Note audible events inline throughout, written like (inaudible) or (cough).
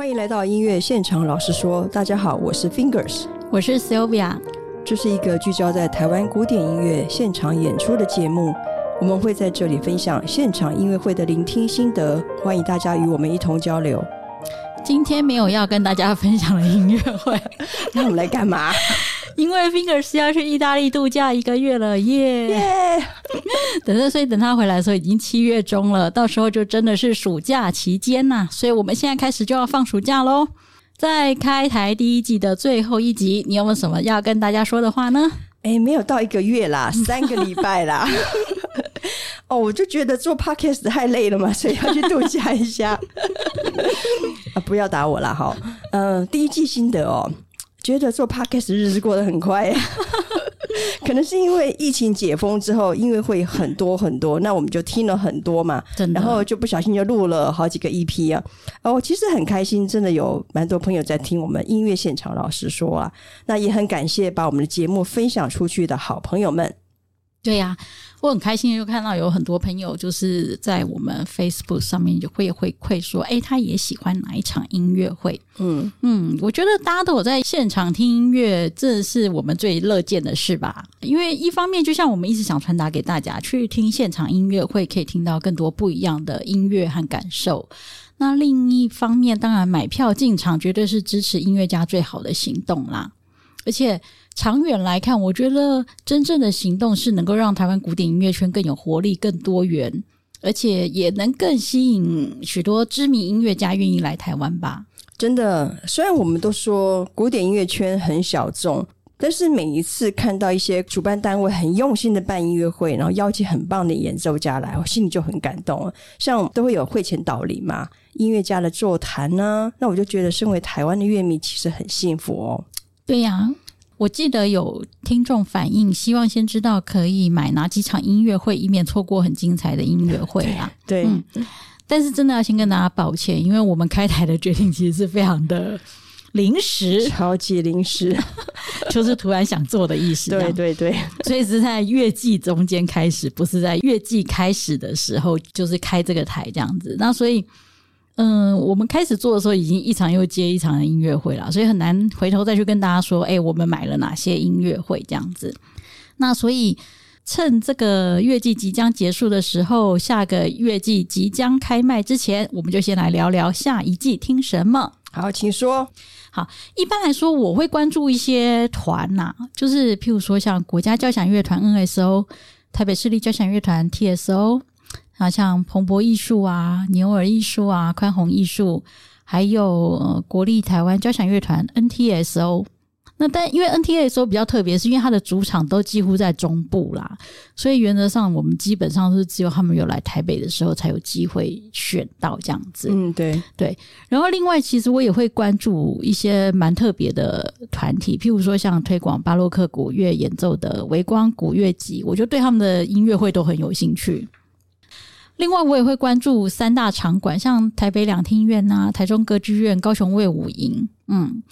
欢迎来到音乐现场，老实说，大家好，我是 Fingers，我是 Sylvia，这是一个聚焦在台湾古典音乐现场演出的节目，我们会在这里分享现场音乐会的聆听心得，欢迎大家与我们一同交流。今天没有要跟大家分享的音乐会，(laughs) 那我们来干嘛？因为 Fingers 要去意大利度假一个月了，耶！(laughs) 等着，所以等他回来的时候已经七月中了，到时候就真的是暑假期间呐。所以我们现在开始就要放暑假喽。在开台第一季的最后一集，你有没有什么要跟大家说的话呢？哎，没有到一个月啦，(laughs) 三个礼拜啦。(laughs) 哦，我就觉得做 Podcast 太累了嘛，所以要去度假一下。啊，不要打我啦，哈。嗯，第一季心得哦，觉得做 Podcast 日子过得很快，(laughs) 可能是因为疫情解封之后，音乐会很多很多，那我们就听了很多嘛，真的，然后就不小心就录了好几个 EP 啊。哦，其实很开心，真的有蛮多朋友在听我们音乐现场。老师说啊，那也很感谢把我们的节目分享出去的好朋友们。对呀、啊。我很开心，就看到有很多朋友就是在我们 Facebook 上面就会回馈说，哎，他也喜欢哪一场音乐会。嗯嗯，我觉得大家都有在现场听音乐，这是我们最乐见的事吧。因为一方面，就像我们一直想传达给大家，去听现场音乐会可以听到更多不一样的音乐和感受。那另一方面，当然买票进场绝对是支持音乐家最好的行动啦，而且。长远来看，我觉得真正的行动是能够让台湾古典音乐圈更有活力、更多元，而且也能更吸引许多知名音乐家愿意来台湾吧。真的，虽然我们都说古典音乐圈很小众，但是每一次看到一些主办单位很用心的办音乐会，然后邀请很棒的演奏家来，我心里就很感动。像都会有会前导聆嘛，音乐家的座谈呢，那我就觉得身为台湾的乐迷其实很幸福哦。对呀、啊。我记得有听众反映，希望先知道可以买哪几场音乐会，以免错过很精彩的音乐会啊。对，嗯，但是真的要先跟大家抱歉，因为我们开台的决定其实是非常的临时，超级临时，(laughs) 就是突然想做的意思。对对对，所以是在月季中间开始，不是在月季开始的时候，就是开这个台这样子。那所以。嗯，我们开始做的时候已经一场又接一场的音乐会了，所以很难回头再去跟大家说，哎、欸，我们买了哪些音乐会这样子。那所以趁这个月季即将结束的时候，下个月季即将开卖之前，我们就先来聊聊下一季听什么。好，请说。好，一般来说我会关注一些团呐、啊，就是譬如说像国家交响乐团 NSO、台北市立交响乐团 TSO。啊，像蓬勃艺术啊、牛耳艺术啊、宽宏艺术，还有、呃、国立台湾交响乐团 NTSO。那但因为 NTSO 比较特别，是因为它的主场都几乎在中部啦，所以原则上我们基本上是只有他们有来台北的时候才有机会选到这样子。嗯，对对。然后另外，其实我也会关注一些蛮特别的团体，譬如说像推广巴洛克古乐演奏的微光古乐集，我就对他们的音乐会都很有兴趣。另外，我也会关注三大场馆，像台北两厅院啊、台中歌剧院、高雄卫武营。嗯，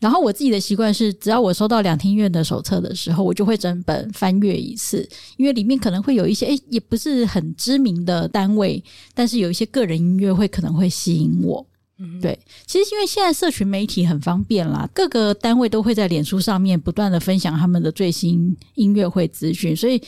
然后我自己的习惯是，只要我收到两厅院的手册的时候，我就会整本翻阅一次，因为里面可能会有一些，诶，也不是很知名的单位，但是有一些个人音乐会可能会吸引我。嗯，对，其实因为现在社群媒体很方便啦，各个单位都会在脸书上面不断的分享他们的最新音乐会资讯，所以。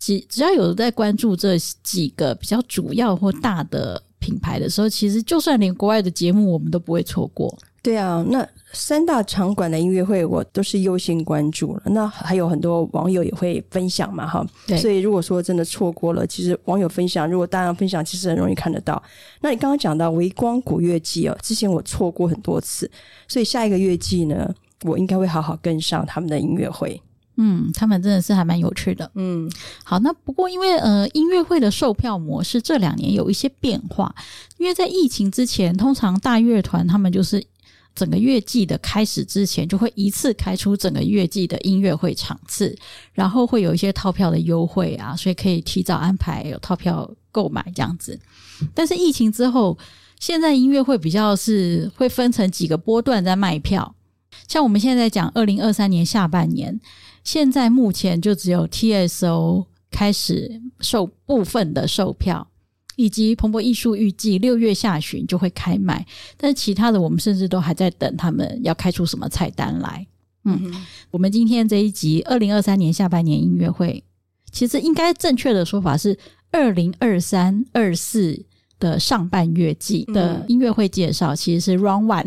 只只要有在关注这几个比较主要或大的品牌的时候，其实就算连国外的节目，我们都不会错过。对啊，那三大场馆的音乐会，我都是优先关注了。那还有很多网友也会分享嘛，哈。对。所以如果说真的错过了，其实网友分享，如果大量分享，其实很容易看得到。那你刚刚讲到微光古乐季哦，之前我错过很多次，所以下一个乐季呢，我应该会好好跟上他们的音乐会。嗯，他们真的是还蛮有趣的。嗯，好，那不过因为呃音乐会的售票模式这两年有一些变化，因为在疫情之前，通常大乐团他们就是整个乐季的开始之前就会一次开出整个乐季的音乐会场次，然后会有一些套票的优惠啊，所以可以提早安排有套票购买这样子。但是疫情之后，现在音乐会比较是会分成几个波段在卖票，像我们现在在讲二零二三年下半年。现在目前就只有 TSO 开始售部分的售票，以及鹏博艺术预计六月下旬就会开卖，但是其他的我们甚至都还在等他们要开出什么菜单来。嗯，嗯我们今天这一集二零二三年下半年音乐会，其实应该正确的说法是二零二三二四的上半月季的音乐会介绍，其实是 Round One。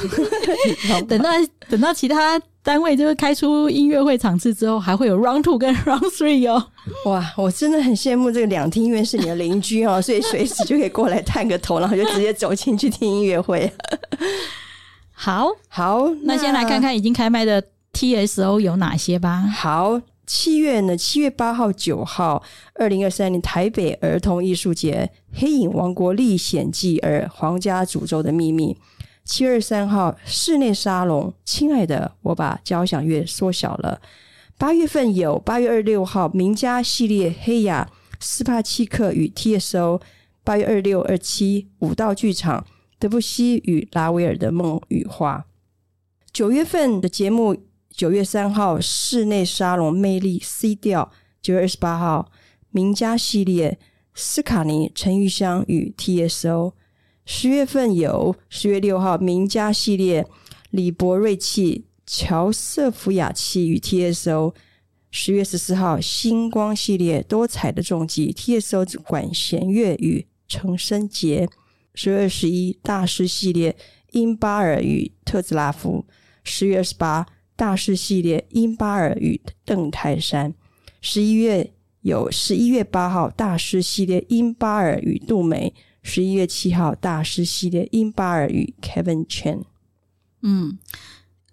(laughs) 等到等到其他单位就是开出音乐会场次之后，还会有 Round Two 跟 (laughs) Round Three 哦。哇，我真的很羡慕这个两厅院是你的邻居哦，所以随时就可以过来探个头，然后就直接走进去听音乐会。好 (laughs) 好，那，那先来看看已经开麦的 TSO 有哪些吧。好，七月呢，七月八号、九号，二零二三年台北儿童艺术节，《黑影王国历险记二：皇家诅咒的秘密》。七月三号室内沙龙，亲爱的，我把交响乐缩小了。八月份有八月二十六号名家系列黑雅斯帕契克与 TSO，八月二六二七五道剧场德布西与拉威尔的梦与画。九月份的节目，九月三号室内沙龙魅力 C 调，九月二十八号名家系列斯卡尼陈玉香与 TSO。十月份有十月六号名家系列李博瑞器、乔瑟夫雅器与 TSO。十月十四号星光系列多彩的重击 TSO 管弦乐与程生杰。十月二十一大师系列英巴尔与特兹拉夫。十月二十八大师系列英巴尔与邓泰山。十一月有十一月八号大师系列英巴尔与杜梅。十一月七号，大师系列英巴尔与 Kevin Chen。嗯，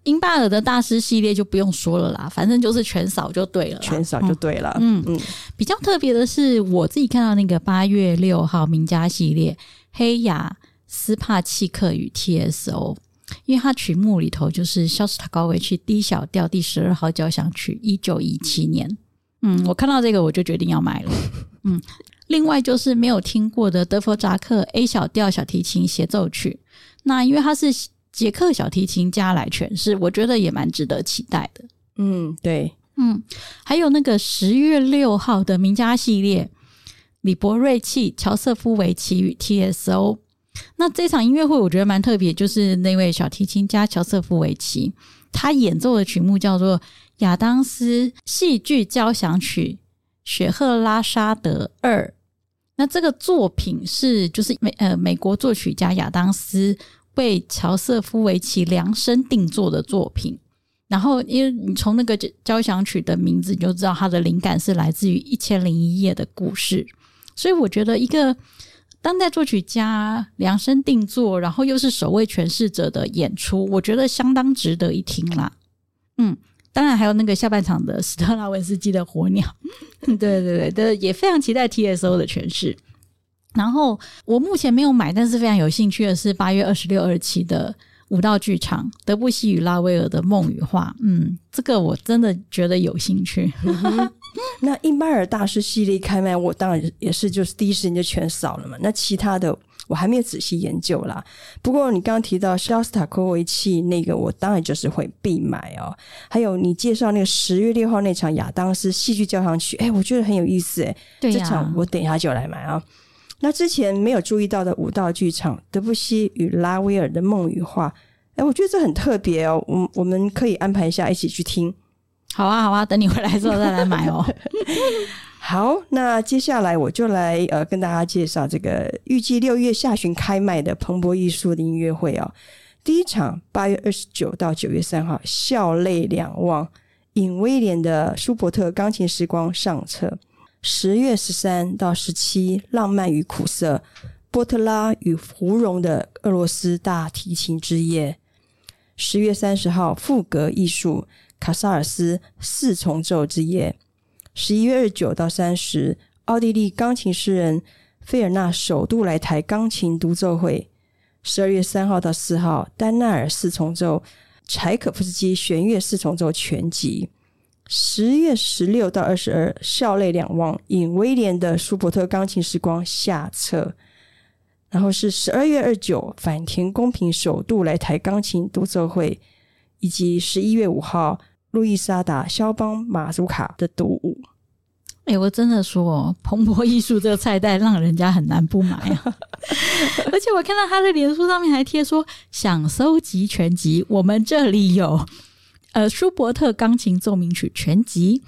英巴尔的大师系列就不用说了啦，反正就是全扫就对了，全扫就对了。嗯嗯，嗯，比较特别的是，我自己看到那个八月六号名家系列黑雅斯帕契克与 TSO，因为它曲目里头就是肖斯塔高维奇 D 小调第十二号交响曲，一九一七年。嗯，我看到这个我就决定要买了。嗯。另外就是没有听过的德弗扎克 A 小调小提琴协奏曲，那因为它是捷克小提琴家来诠释，我觉得也蛮值得期待的。嗯，对，嗯，还有那个十月六号的名家系列，李伯瑞契、乔瑟夫维奇与 TSO。那这场音乐会我觉得蛮特别，就是那位小提琴家乔瑟夫维奇，他演奏的曲目叫做亚当斯戏剧交响曲雪赫拉沙德二。那这个作品是就是美呃美国作曲家亚当斯为乔瑟夫维奇量身定做的作品，然后因为你从那个交响曲的名字你就知道它的灵感是来自于《一千零一夜》的故事，所以我觉得一个当代作曲家量身定做，然后又是首位诠释者的演出，我觉得相当值得一听啦。嗯。当然还有那个下半场的 (laughs) 斯特拉文斯基的火鸟，对对对对，也非常期待 TSO 的诠释。然后我目前没有买，但是非常有兴趣的是八月二十六、二十七的武道剧场德布西与拉威尔的梦与画。嗯，这个我真的觉得有兴趣。那英巴尔大师系列开卖，我当然也是就是第一时间就全扫了嘛。那其他的。我还没有仔细研究啦，不过你刚刚提到肖斯塔科维奇那个，我当然就是会必买哦。还有你介绍那个十月六号那场亚当斯戏剧交响曲，哎，我觉得很有意思哎。这场我等一下就来买啊。那之前没有注意到的武道剧场德布西与拉威尔的梦与画，哎，我觉得这很特别哦。我我们可以安排一下一起去听。好啊，好啊，等你回来之后再来买哦。(laughs) 好，那接下来我就来呃跟大家介绍这个预计六月下旬开卖的鹏博艺术的音乐会哦。第一场八月二十九到九月三号，笑泪两忘，尹威廉的舒伯特钢琴时光上册。十月十三到十七，浪漫与苦涩，波特拉与胡荣的俄罗斯大提琴之夜。十月三十号，赋格艺术，卡萨尔斯四重奏之夜。十一月二十九到三十，奥地利钢琴诗人费尔纳首度来台钢琴独奏会。十二月三号到四号，丹奈尔四重奏，柴可夫斯基弦乐四重奏全集。十月十六到二十二，笑泪两忘，引威廉的舒伯特钢琴时光下册。然后是十二月二九，坂田公平首度来台钢琴独奏会，以及十一月五号。路易莎达·肖邦·马祖卡的独舞，哎、欸，我真的说，鹏博艺术这个菜单让人家很难不买啊！(laughs) 而且我看到他的脸书上面还贴说，想收集全集，我们这里有呃舒伯特钢琴奏鸣曲全集、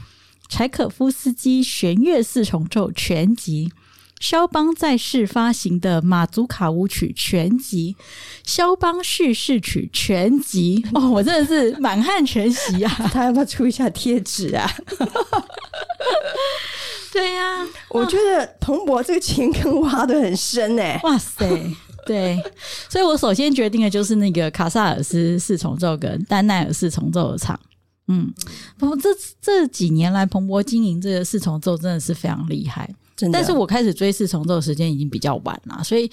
柴可夫斯基弦乐四重奏全集。肖邦在世发行的马祖卡舞曲全集，肖邦叙事曲全集，哦，我真的是满汉全席啊！(laughs) 他要不要出一下贴纸啊？(laughs) 对呀、啊，我觉得彭博这个钱坑挖的很深哎、欸！(laughs) 哇塞，对，所以我首先决定的就是那个卡萨尔斯四重奏跟丹奈尔四重奏的场。嗯，不过这这几年来，彭博经营这个四重奏真的是非常厉害。但是我开始追四重奏的时间已经比较晚了，所以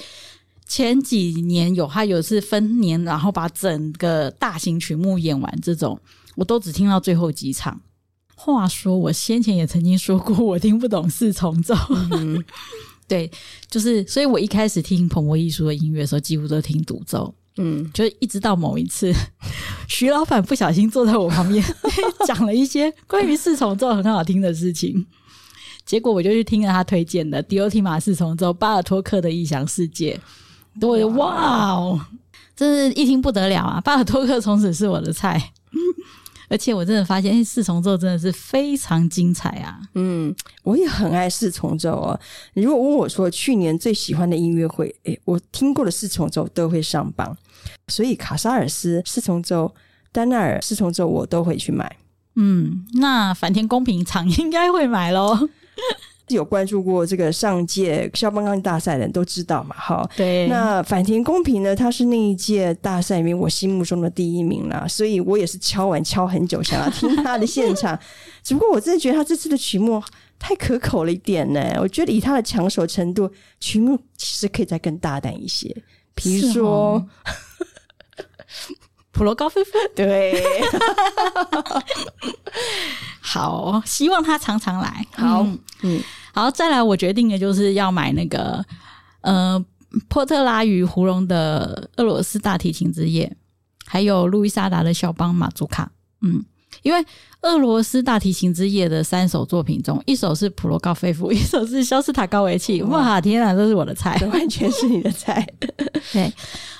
前几年有他有一次分年，然后把整个大型曲目演完，这种我都只听到最后几场。话说，我先前也曾经说过，我听不懂四重奏。嗯、(laughs) 对，就是，所以我一开始听鹏博艺术的音乐的时候，几乎都听独奏。嗯，就一直到某一次，徐老板不小心坐在我旁边，(laughs) 讲了一些关于四重奏很好听的事情。结果我就去听了他推荐的迪欧提马四重奏巴尔托克的异想世界，对，哇哦，真是一听不得了啊！巴尔托克从此是我的菜，(laughs) 而且我真的发现，四重奏真的是非常精彩啊！嗯，我也很爱四重奏哦。你如果问我说去年最喜欢的音乐会，诶，我听过的四重奏都会上榜，所以卡萨尔斯四重奏、丹纳尔四重奏我都会去买。嗯，那反田公平场应该会买喽。(laughs) 有关注过这个上届肖邦钢琴大赛的人都知道嘛？哈，对。那反田公平呢？他是那一届大赛里面我心目中的第一名啦，所以我也是敲碗敲很久，想要听他的现场。(laughs) 只不过我真的觉得他这次的曲目太可口了一点呢。我觉得以他的抢手程度，曲目其实可以再更大胆一些，比如说、哦、(laughs) 普罗高菲夫。(laughs) 对。(laughs) 好，希望他常常来。好，嗯，嗯好，再来，我决定的就是要买那个呃，波特拉与胡荣的俄罗斯大提琴之夜，还有路易莎达的小邦马祖卡。嗯，因为俄罗斯大提琴之夜的三首作品中，一首是普罗高菲夫，(laughs) 一首是肖斯塔高维契。哇，天啊，都是我的菜，(laughs) 完全是你的菜。(laughs) 对。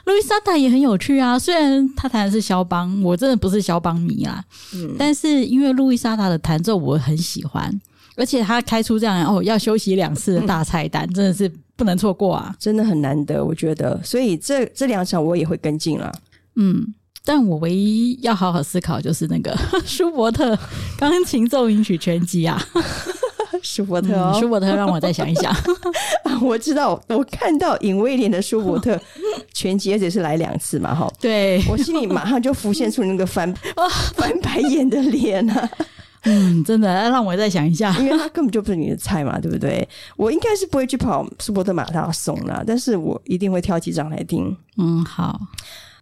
路易莎塔也很有趣啊，虽然他弹的是肖邦，我真的不是肖邦迷啦。嗯，但是因为路易莎塔的弹奏我很喜欢，而且他开出这样哦要休息两次的大菜单，嗯，真的是不能错过啊，真的很难得，我觉得。所以这这两场我也会跟进了。嗯，但我唯一要好好思考就是那个 (laughs) 舒伯特钢琴奏鸣曲全集啊。(laughs) 舒伯特、哦，舒伯特，让我再想一想。(laughs) 我知道，我看到尹威廉的舒伯特全集，而且是来两次嘛，哈。对，我心里马上就浮现出那个翻翻白眼的脸啊。嗯，真的，让我再想一下，因为他根本就不是你的菜嘛，对不对？我应该是不会去跑舒伯特马拉松啦，但是我一定会挑几张来听。嗯，好。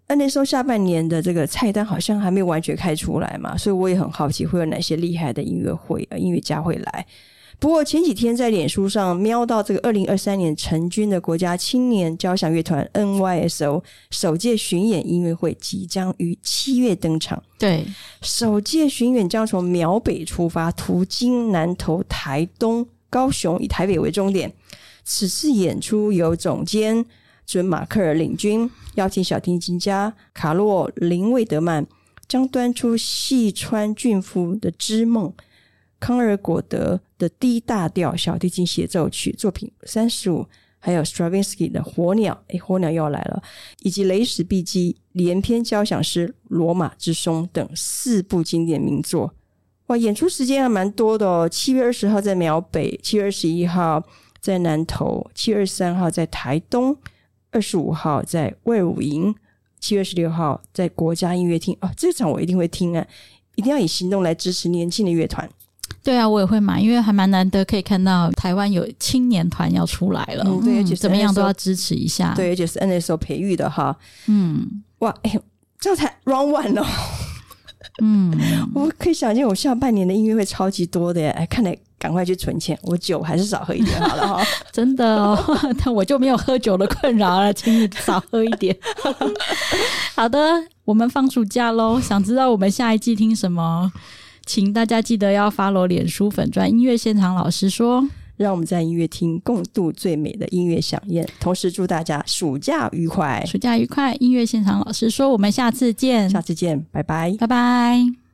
那那时候下半年的这个菜单好像还没有完全开出来嘛，所以我也很好奇会有哪些厉害的音乐会、音乐家会来。不过前几天在脸书上瞄到这个二零二三年成军的国家青年交响乐团 NYSO 首届巡演音乐会即将于七月登场。对，首届巡演将从苗北出发，途经南投、台东、高雄，以台北为终点。此次演出由总监准马克尔领军，邀请小提琴家卡洛林魏德曼，将端出细川俊夫的《织梦》。康尔果德的 D 大调小提琴协奏曲作品三十五，还有 Stravinsky 的火鸟，诶，火鸟又要来了，以及雷史毕基连篇交响诗《罗马之松》等四部经典名作。哇，演出时间还蛮多的哦。七月二十号在苗北，七月二十一号在南投，七月二十三号在台东，二十五号在魏武营，七月十六号在国家音乐厅。哦，这场我一定会听啊！一定要以行动来支持年轻的乐团。对啊，我也会买，因为还蛮难得可以看到台湾有青年团要出来了。嗯，对，而且怎么样都要支持一下。对，而且是 NSO 培育的哈。嗯，哇，哎呦，这样才 round one 哦。嗯，我可以想见，我下半年的音乐会超级多的耶。哎，看来赶快去存钱，我酒还是少喝一点好了哈。(laughs) 真的哦，(laughs) 但我就没有喝酒的困扰了，请你少喝一点。(laughs) 好的，我们放暑假喽，想知道我们下一季听什么？请大家记得要 follow 脸书粉专音乐现场老师说，让我们在音乐厅共度最美的音乐响宴，同时祝大家暑假愉快，暑假愉快。音乐现场老师说，我们下次见，下次见，拜拜，拜拜。